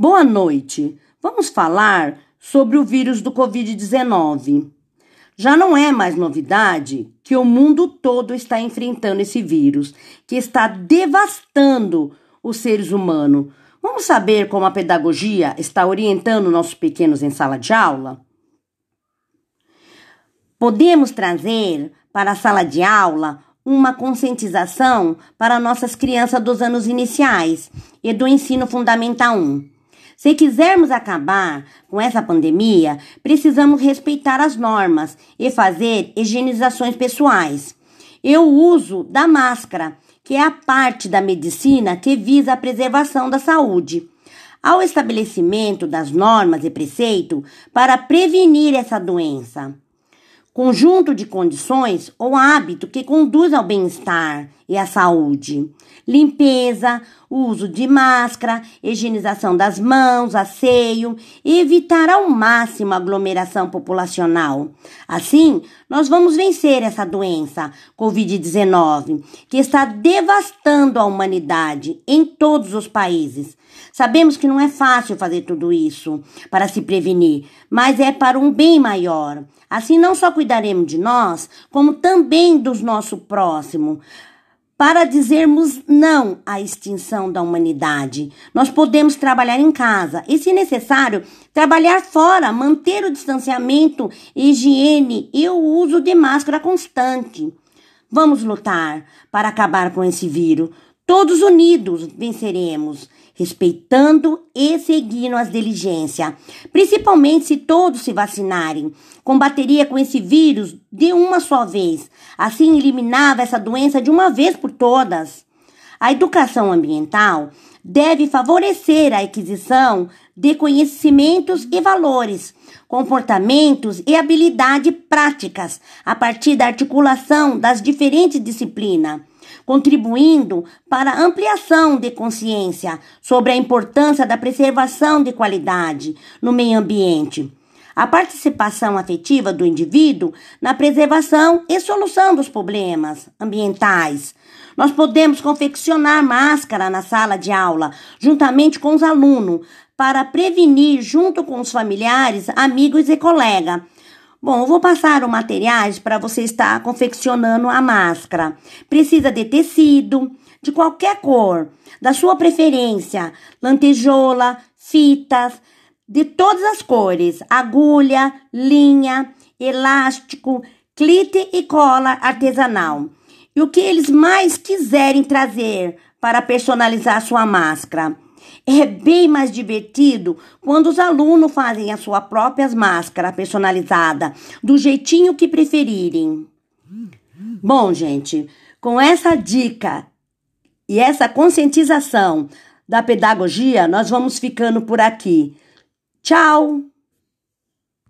Boa noite. Vamos falar sobre o vírus do Covid-19. Já não é mais novidade que o mundo todo está enfrentando esse vírus, que está devastando os seres humanos. Vamos saber como a pedagogia está orientando nossos pequenos em sala de aula? Podemos trazer para a sala de aula uma conscientização para nossas crianças dos anos iniciais e do ensino fundamental 1. Se quisermos acabar com essa pandemia, precisamos respeitar as normas e fazer higienizações pessoais. Eu uso da máscara, que é a parte da medicina que visa a preservação da saúde. Ao estabelecimento das normas e preceito para prevenir essa doença conjunto de condições ou hábito que conduz ao bem-estar e à saúde. Limpeza, uso de máscara, higienização das mãos, asseio e evitar ao máximo a aglomeração populacional. Assim, nós vamos vencer essa doença, Covid-19, que está devastando a humanidade em todos os países. Sabemos que não é fácil fazer tudo isso para se prevenir, mas é para um bem maior. Assim, não só cuidaremos de nós, como também dos nosso próximo para dizermos não à extinção da humanidade. Nós podemos trabalhar em casa e, se necessário, trabalhar fora, manter o distanciamento, higiene e o uso de máscara constante. Vamos lutar para acabar com esse vírus. Todos unidos venceremos respeitando e seguindo as diligências, principalmente se todos se vacinarem. Combateria com esse vírus de uma só vez, assim eliminava essa doença de uma vez por todas. A educação ambiental deve favorecer a aquisição de conhecimentos e valores, comportamentos e habilidades práticas a partir da articulação das diferentes disciplinas contribuindo para a ampliação de consciência sobre a importância da preservação de qualidade no meio ambiente. A participação afetiva do indivíduo na preservação e solução dos problemas ambientais. Nós podemos confeccionar máscara na sala de aula, juntamente com os alunos, para prevenir, junto com os familiares, amigos e colegas, Bom, eu vou passar os materiais para você estar confeccionando a máscara. Precisa de tecido, de qualquer cor, da sua preferência, lantejola, fitas, de todas as cores, agulha, linha, elástico, clite e cola artesanal. E o que eles mais quiserem trazer para personalizar sua máscara. É bem mais divertido quando os alunos fazem as suas próprias máscaras personalizadas, do jeitinho que preferirem. Bom, gente, com essa dica e essa conscientização da pedagogia, nós vamos ficando por aqui. Tchau!